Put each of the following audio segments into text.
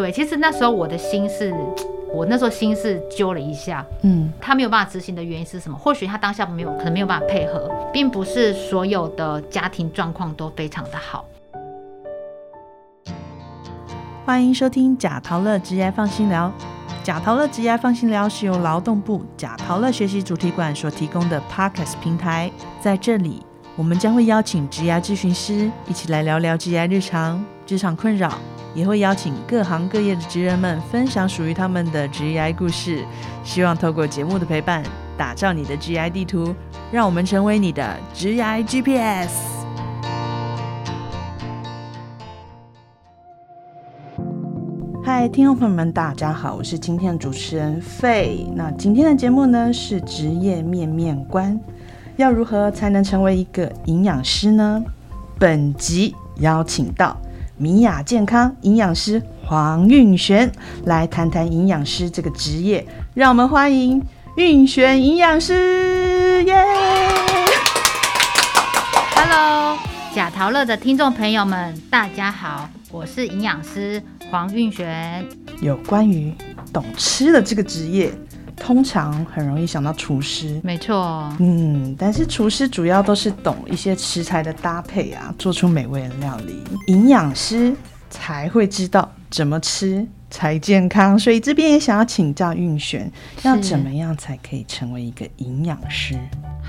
对，其实那时候我的心是，我那时候心是揪了一下，嗯，他没有办法执行的原因是什么？或许他当下没有，可能没有办法配合，并不是所有的家庭状况都非常的好。欢迎收听假陶乐职业放心聊。假陶乐职业放心聊是由劳动部假陶乐学习主题馆所提供的 Podcast 平台，在这里我们将会邀请职业咨询师一起来聊聊职业日常、职场困扰，也会邀请各行各业的职人们分享属于他们的职业故事。希望透过节目的陪伴，打造你的 GI 地图，让我们成为你的职业 GPS。嗨，听众朋友们，大家好，我是今天的主持人费。那今天的节目呢是职业面面观，要如何才能成为一个营养师呢？本集邀请到米雅健康营养师黄运璇来谈谈营养师这个职业，让我们欢迎运璇营养师，耶！Hello，假陶乐的听众朋友们，大家好，我是营养师。黄运璇，有关于懂吃的这个职业，通常很容易想到厨师。没错，嗯，但是厨师主要都是懂一些食材的搭配啊，做出美味的料理。营养师才会知道怎么吃才健康，所以这边也想要请教运璇，要怎么样才可以成为一个营养师？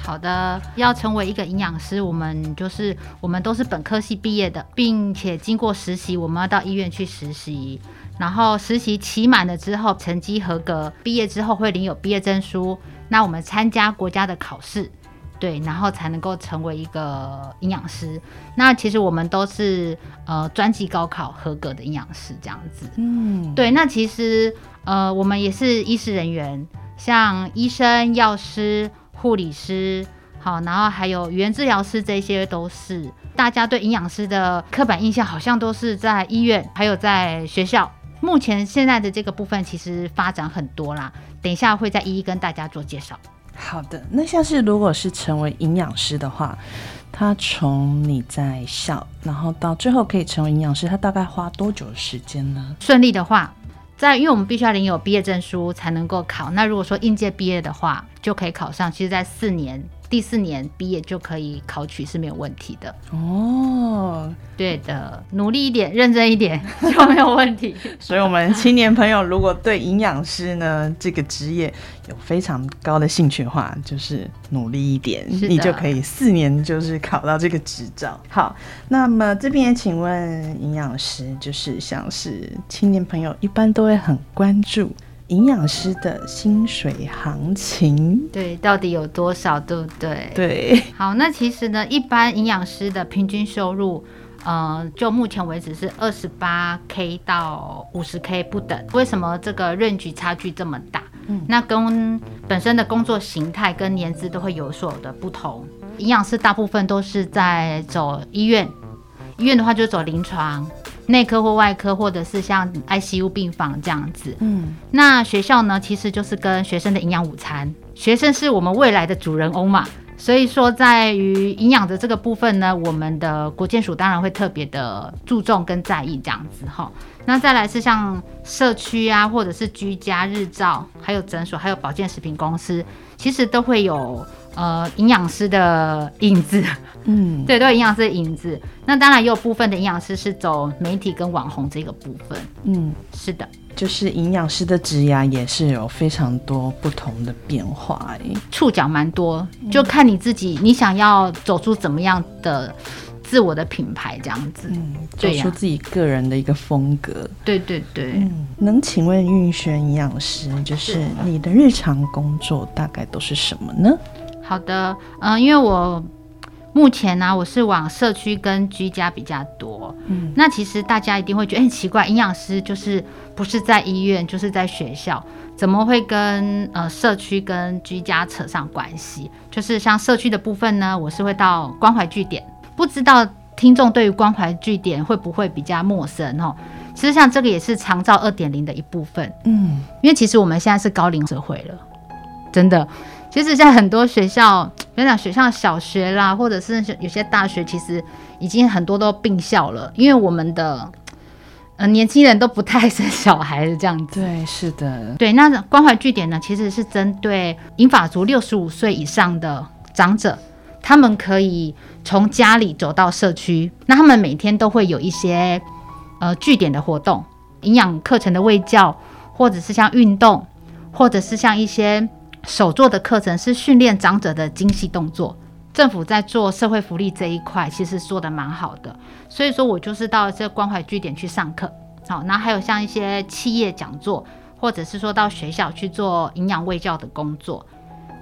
好的，要成为一个营养师，我们就是我们都是本科系毕业的，并且经过实习，我们要到医院去实习，然后实习期满了之后，成绩合格，毕业之后会领有毕业证书。那我们参加国家的考试，对，然后才能够成为一个营养师。那其实我们都是呃专技高考合格的营养师这样子。嗯，对，那其实呃我们也是医师人员，像医生、药师。护理师，好，然后还有语言治疗师，这些都是大家对营养师的刻板印象，好像都是在医院，还有在学校。目前现在的这个部分其实发展很多啦，等一下会再一一跟大家做介绍。好的，那像是如果是成为营养师的话，他从你在校，然后到最后可以成为营养师，他大概花多久的时间呢？顺利的话。在，因为我们必须要领有毕业证书才能够考。那如果说应届毕业的话，就可以考上。其实，在四年。第四年毕业就可以考取是没有问题的哦。对的，努力一点，认真一点 就没有问题。所以，我们青年朋友如果对营养师呢这个职业有非常高的兴趣的话，就是努力一点，你就可以四年就是考到这个执照。好，那么这边也请问营养师，就是像是青年朋友一般都会很关注。营养师的薪水行情，对，到底有多少，对不对？对。好，那其实呢，一般营养师的平均收入，呃，就目前为止是二十八 k 到五十 k 不等。为什么这个润距差距这么大？嗯，那跟本身的工作形态跟年资都会有所的不同。营养师大部分都是在走医院，医院的话就是走临床。内科或外科，或者是像 ICU 病房这样子。嗯，那学校呢，其实就是跟学生的营养午餐。学生是我们未来的主人翁嘛，所以说在于营养的这个部分呢，我们的国健署当然会特别的注重跟在意这样子哈。那再来是像社区啊，或者是居家日照，还有诊所，还有保健食品公司，其实都会有。呃，营养师的影子，嗯，对，都有营养师的影子。那当然也有部分的营养师是走媒体跟网红这个部分，嗯，是的，就是营养师的职涯也是有非常多不同的变化，哎，触角蛮多，就看你自己，你想要走出怎么样的自我的品牌这样子，嗯，走出自己个人的一个风格，对对对。嗯，能请问运轩营养师，就是你的日常工作大概都是什么呢？好的，嗯，因为我目前呢，我是往社区跟居家比较多。嗯，那其实大家一定会觉得，哎，奇怪，营养师就是不是在医院，就是在学校，怎么会跟呃社区跟居家扯上关系？就是像社区的部分呢，我是会到关怀据点，不知道听众对于关怀据点会不会比较陌生哦？其实像这个也是长照二点零的一部分。嗯，因为其实我们现在是高龄社会了，真的。其实，在很多学校，比如讲学校小学啦，或者是有些大学，其实已经很多都并校了。因为我们的，呃年轻人都不太生小孩的这样子。对，是的，对，那关怀据点呢，其实是针对银发族六十五岁以上的长者，他们可以从家里走到社区，那他们每天都会有一些呃据点的活动，营养课程的喂教，或者是像运动，或者是像一些手做的课程，是训练长者的精细动作。政府在做社会福利这一块，其实做的蛮好的，所以说我就是到这关怀据点去上课，好，那还有像一些企业讲座，或者是说到学校去做营养卫教的工作。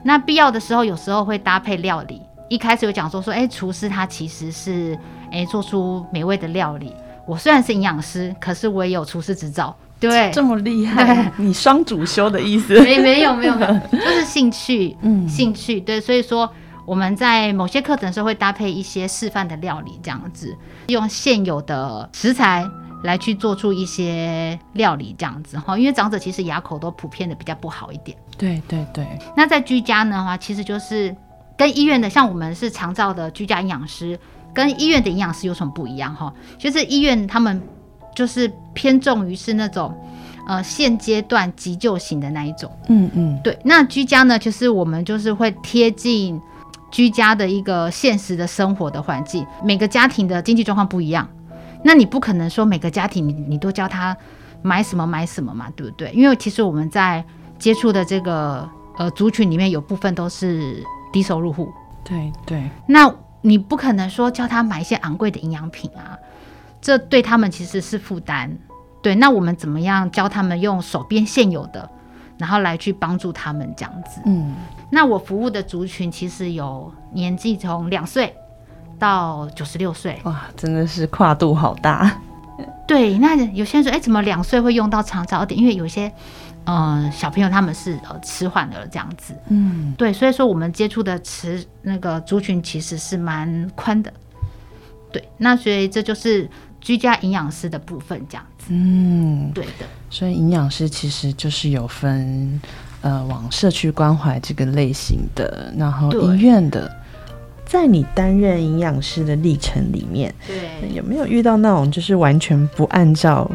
那必要的时候，有时候会搭配料理。一开始有讲说说，哎，厨师他其实是哎做出美味的料理。我虽然是营养师，可是我也有厨师执照。对，这么厉害，你双主修的意思？没没有没有没有，就是兴趣，嗯，兴趣。对，所以说。我们在某些课程的时候会搭配一些示范的料理，这样子用现有的食材来去做出一些料理，这样子哈。因为长者其实牙口都普遍的比较不好一点。对对对。那在居家呢话，其实就是跟医院的，像我们是长照的居家营养师，跟医院的营养师有什么不一样哈？就是医院他们就是偏重于是那种呃现阶段急救型的那一种。嗯嗯。对。那居家呢，就是我们就是会贴近。居家的一个现实的生活的环境，每个家庭的经济状况不一样，那你不可能说每个家庭你你都教他买什么买什么嘛，对不对？因为其实我们在接触的这个呃族群里面有部分都是低收入户，对对，那你不可能说教他买一些昂贵的营养品啊，这对他们其实是负担。对，那我们怎么样教他们用手边现有的，然后来去帮助他们这样子？嗯。那我服务的族群其实有年纪从两岁到九十六岁，哇，真的是跨度好大。对，那有些人说，哎，怎么两岁会用到长照点？因为有些，嗯，小朋友他们是呃迟缓的这样子。嗯，对，所以说我们接触的迟那个族群其实是蛮宽的。对，那所以这就是居家营养师的部分这样子。嗯，对的。所以营养师其实就是有分。呃，往社区关怀这个类型的，然后医院的，在你担任营养师的历程里面，对，有没有遇到那种就是完全不按照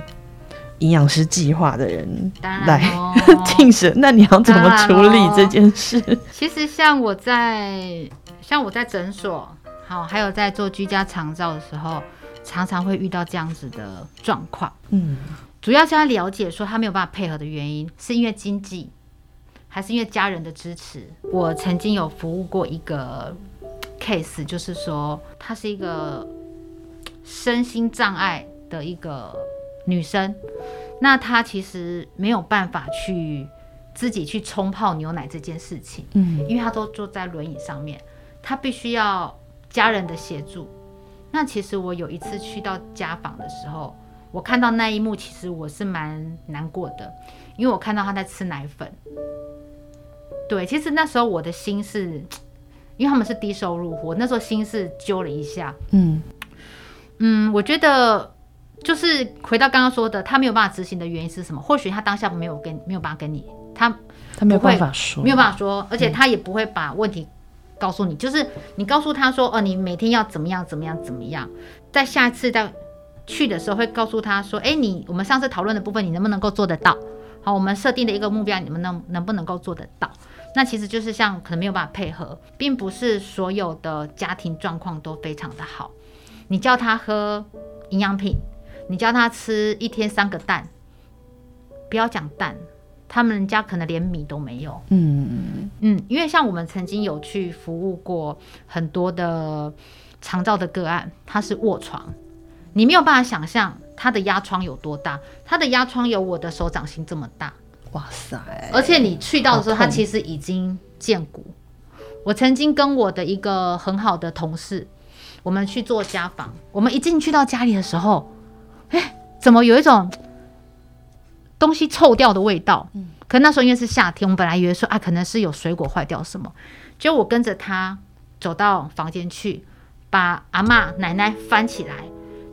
营养师计划的人来进食？那你要怎么处理这件事？其实像我在像我在诊所，好，还有在做居家长照的时候，常常会遇到这样子的状况。嗯，主要是他了解说他没有办法配合的原因，是因为经济。还是因为家人的支持，我曾经有服务过一个 case，就是说她是一个身心障碍的一个女生，那她其实没有办法去自己去冲泡牛奶这件事情，嗯，因为她都坐在轮椅上面，她必须要家人的协助。那其实我有一次去到家访的时候，我看到那一幕，其实我是蛮难过的，因为我看到他在吃奶粉。对，其实那时候我的心是，因为他们是低收入户，那时候心是揪了一下。嗯嗯，我觉得就是回到刚刚说的，他没有办法执行的原因是什么？或许他当下没有跟没有办法跟你，他他没有办法说，没有办法说，而且他也不会把问题告诉你。就是你告诉他说，哦，你每天要怎么样怎么样怎么样，在下次再去的时候会告诉他说，哎，你我们上次讨论的部分，你能不能够做得到？好，我们设定的一个目标，你们能能不能够做得到？那其实就是像可能没有办法配合，并不是所有的家庭状况都非常的好。你叫他喝营养品，你叫他吃一天三个蛋，不要讲蛋，他们家可能连米都没有。嗯嗯因为像我们曾经有去服务过很多的肠照的个案，他是卧床，你没有办法想象他的压疮有多大，他的压疮有我的手掌心这么大。哇塞！而且你去到的时候，他其实已经见骨。我曾经跟我的一个很好的同事，我们去做家访。我们一进去到家里的时候，哎，怎么有一种东西臭掉的味道？嗯，可那时候因为是夏天，我们本来以为说啊，可能是有水果坏掉什么。结果我跟着他走到房间去，把阿妈奶奶翻起来，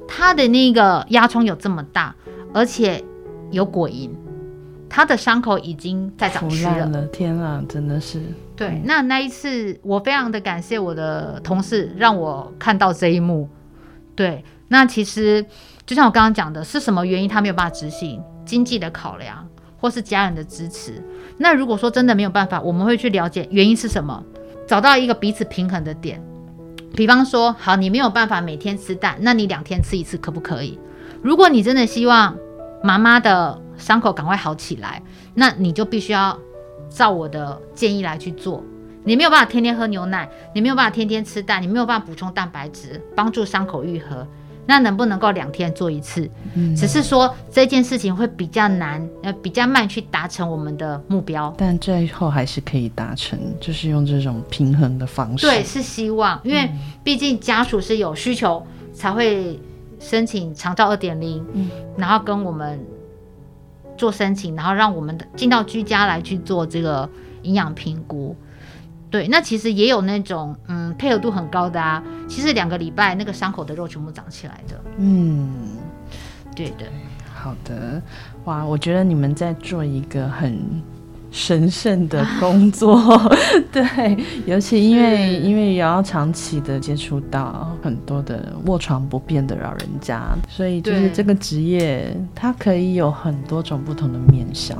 他的那个压疮有这么大，而且有果蝇。他的伤口已经在长蛆了，天啊，真的是。对，那那一次我非常的感谢我的同事，让我看到这一幕。对，那其实就像我刚刚讲的，是什么原因他没有办法执行？经济的考量，或是家人的支持。那如果说真的没有办法，我们会去了解原因是什么，找到一个彼此平衡的点。比方说，好，你没有办法每天吃蛋，那你两天吃一次可不可以？如果你真的希望妈妈的伤口赶快好起来，那你就必须要照我的建议来去做。你没有办法天天喝牛奶，你没有办法天天吃蛋，你没有办法补充蛋白质，帮助伤口愈合。那能不能够两天做一次？嗯，只是说这件事情会比较难，呃，比较慢去达成我们的目标。但最后还是可以达成，就是用这种平衡的方式。对，是希望，因为毕竟家属是有需求才会申请长照二点零，嗯，然后跟我们做申请，然后让我们的进到居家来去做这个营养评估。对，那其实也有那种嗯配合度很高的啊，其实两个礼拜那个伤口的肉全部长起来的。嗯，对的。好的，哇，我觉得你们在做一个很神圣的 工作，对，尤其因为因为也要长期的接触到很多的卧床不便的老人家，所以就是这个职业它可以有很多种不同的面向。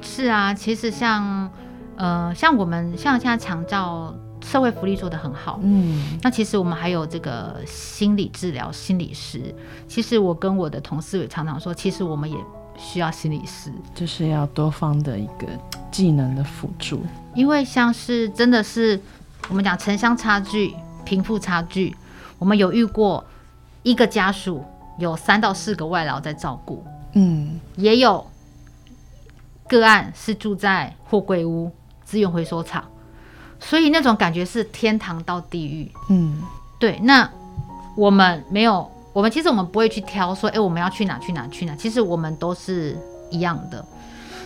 是啊，其实像。呃，像我们像现在长照社会福利做得很好，嗯，那其实我们还有这个心理治疗心理师。其实我跟我的同事也常常说，其实我们也需要心理师，就是要多方的一个技能的辅助。因为像是真的是我们讲城乡差距、贫富差距，我们有遇过一个家属有三到四个外劳在照顾，嗯，也有个案是住在货柜屋。资源回收厂，所以那种感觉是天堂到地狱。嗯，对。那我们没有，我们其实我们不会去挑说，哎，我们要去哪去哪去哪。其实我们都是一样的。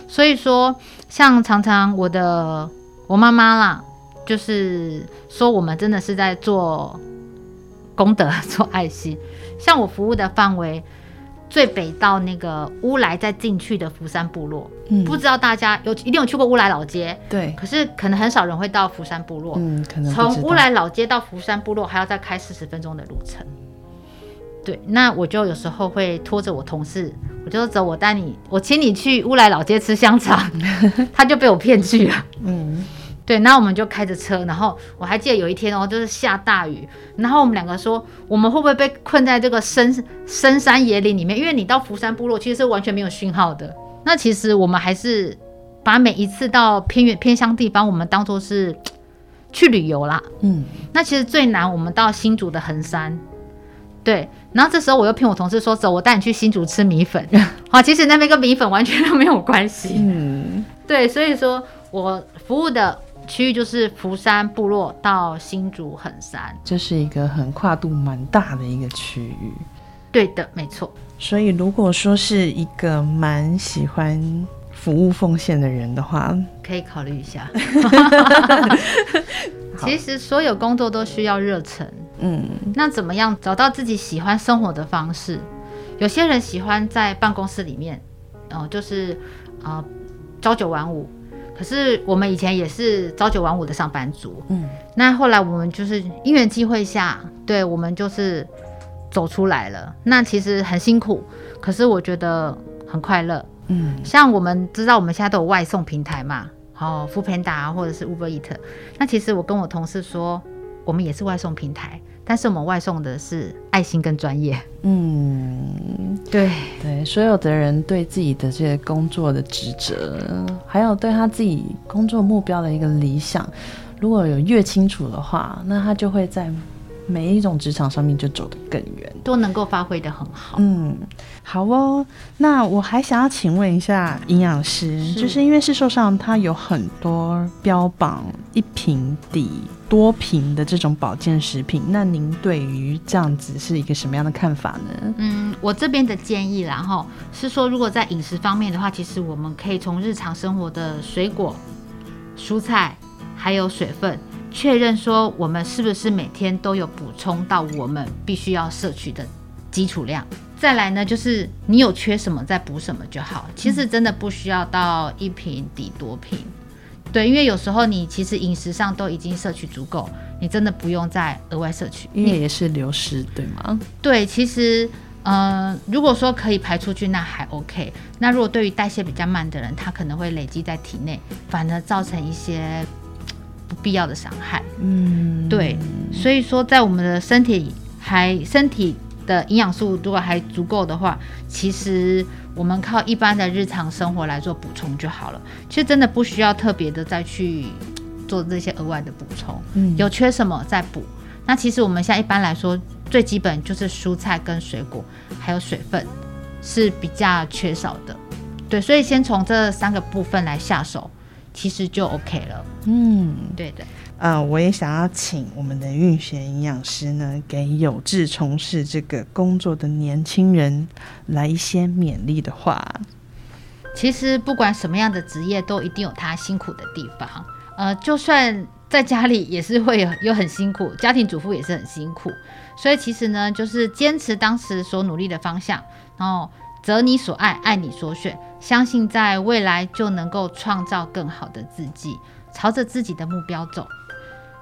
所以说，像常常我的我妈妈啦，就是说我们真的是在做功德、做爱心。像我服务的范围。最北到那个乌来再进去的福山部落，嗯，不知道大家有一定有去过乌来老街，对，可是可能很少人会到福山部落，嗯，可能从乌来老街到福山部落还要再开四十分钟的路程，对，那我就有时候会拖着我同事，我就走，我带你，我请你去乌来老街吃香肠，他就被我骗去了，嗯。对，那我们就开着车，然后我还记得有一天哦，就是下大雨，然后我们两个说，我们会不会被困在这个深深山野岭里面？因为你到福山部落其实是完全没有讯号的。那其实我们还是把每一次到偏远偏乡地方，我们当做是去旅游啦。嗯，那其实最难，我们到新竹的横山，对，然后这时候我又骗我同事说，走，我带你去新竹吃米粉。好，其实那边跟米粉完全都没有关系。嗯，对，所以说我服务的。区域就是福山部落到新竹横山，这是一个很跨度蛮大的一个区域。对的，没错。所以如果说是一个蛮喜欢服务奉献的人的话，可以考虑一下。其实所有工作都需要热忱。嗯，那怎么样找到自己喜欢生活的方式？有些人喜欢在办公室里面，哦，就是啊，朝九晚五。可是我们以前也是朝九晚五的上班族，嗯，那后来我们就是因缘机会下，对我们就是走出来了。那其实很辛苦，可是我觉得很快乐，嗯。像我们知道我们现在都有外送平台嘛，哦 f o o Panda 或者是 Uber Eat。那其实我跟我同事说，我们也是外送平台。但是我们外送的是爱心跟专业，嗯，对。对，所有的人对自己的这些工作的职责，还有对他自己工作目标的一个理想，如果有越清楚的话，那他就会在每一种职场上面就走得更远，都能够发挥的很好。嗯，好哦，那我还想要请问一下营养师，就是因为市售上它有很多标榜一瓶抵。多瓶的这种保健食品，那您对于这样子是一个什么样的看法呢？嗯，我这边的建议然后是说，如果在饮食方面的话，其实我们可以从日常生活的水果、蔬菜还有水分，确认说我们是不是每天都有补充到我们必须要摄取的基础量。再来呢，就是你有缺什么再补什么就好，其实真的不需要到一瓶抵多瓶。对，因为有时候你其实饮食上都已经摄取足够，你真的不用再额外摄取，因为也是流失，对吗？对，其实。嗯，如果说可以排出去，那还 OK。那如果对于代谢比较慢的人，他可能会累积在体内，反而造成一些不必要的伤害。嗯，对。所以说，在我们的身体还身体的营养素如果还足够的话，其实我们靠一般的日常生活来做补充就好了。其实真的不需要特别的再去做这些额外的补充。嗯，有缺什么再补。那其实我们现在一般来说。最基本就是蔬菜跟水果，还有水分是比较缺少的，对，所以先从这三个部分来下手，其实就 OK 了。嗯，对的。呃，我也想要请我们的运璇营养师呢，给有志从事这个工作的年轻人来一些勉励的话。其实不管什么样的职业，都一定有他辛苦的地方。呃，就算在家里也是会有很辛苦，家庭主妇也是很辛苦。所以其实呢，就是坚持当时所努力的方向，然后择你所爱，爱你所选，相信在未来就能够创造更好的自己，朝着自己的目标走。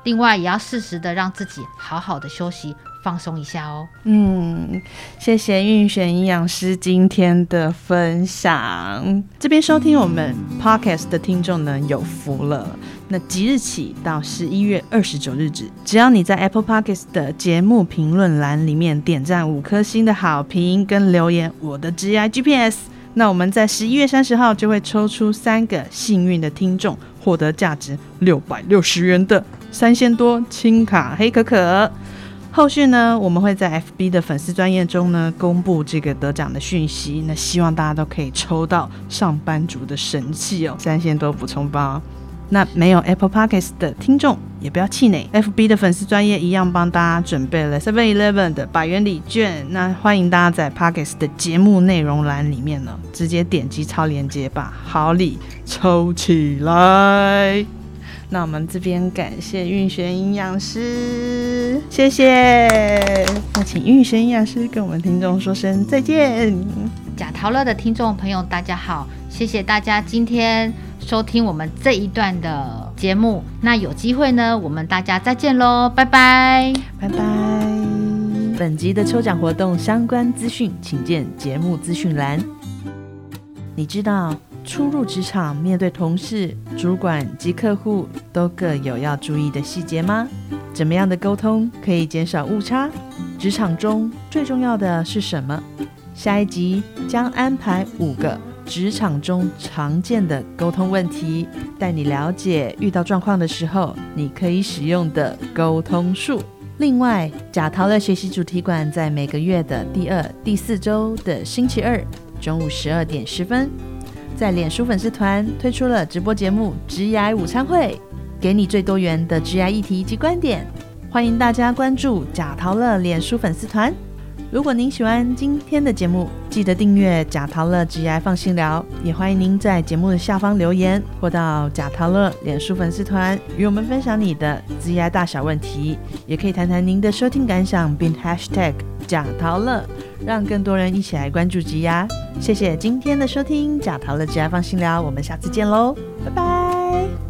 另外，也要适时的让自己好好的休息。放松一下哦。嗯，谢谢运选营养师今天的分享。这边收听我们 podcast 的听众呢有福了。那即日起到十一月二十九日止，只要你在 Apple Podcast 的节目评论栏里面点赞五颗星的好评跟留言，我的 GI GPS，那我们在十一月三十号就会抽出三个幸运的听众，获得价值六百六十元的三鲜多轻卡黑可可。后续呢，我们会在 FB 的粉丝专业中呢公布这个得奖的讯息。那希望大家都可以抽到上班族的神器哦，三千多补充包。那没有 Apple Podcasts 的听众也不要气馁，FB 的粉丝专业一样帮大家准备了 Seven Eleven 的百元礼券。那欢迎大家在 Podcasts 的节目内容栏里面呢，直接点击超链接，把好礼抽起来。那我们这边感谢运璇营养师，谢谢。那请运璇营养师跟我们听众说声再见。贾陶乐的听众朋友，大家好，谢谢大家今天收听我们这一段的节目。那有机会呢，我们大家再见喽，拜拜，拜拜。本集的抽奖活动相关资讯，请见节目资讯栏。你知道？初入职场，面对同事、主管及客户，都各有要注意的细节吗？怎么样的沟通可以减少误差？职场中最重要的是什么？下一集将安排五个职场中常见的沟通问题，带你了解遇到状况的时候，你可以使用的沟通术。另外，贾陶的学习主题馆在每个月的第二、第四周的星期二中午十二点十分。在脸书粉丝团推出了直播节目《直癌午餐会》，给你最多元的直癌议题及观点。欢迎大家关注贾陶乐脸书粉丝团。如果您喜欢今天的节目，记得订阅贾陶乐直癌放心聊。也欢迎您在节目的下方留言，或到贾陶乐脸书粉丝团与我们分享你的直癌大小问题，也可以谈谈您的收听感想，并 #hashtag 贾陶乐。让更多人一起来关注吉牙，谢谢今天的收听，贾桃的吉牙放心聊，我们下次见喽，拜拜。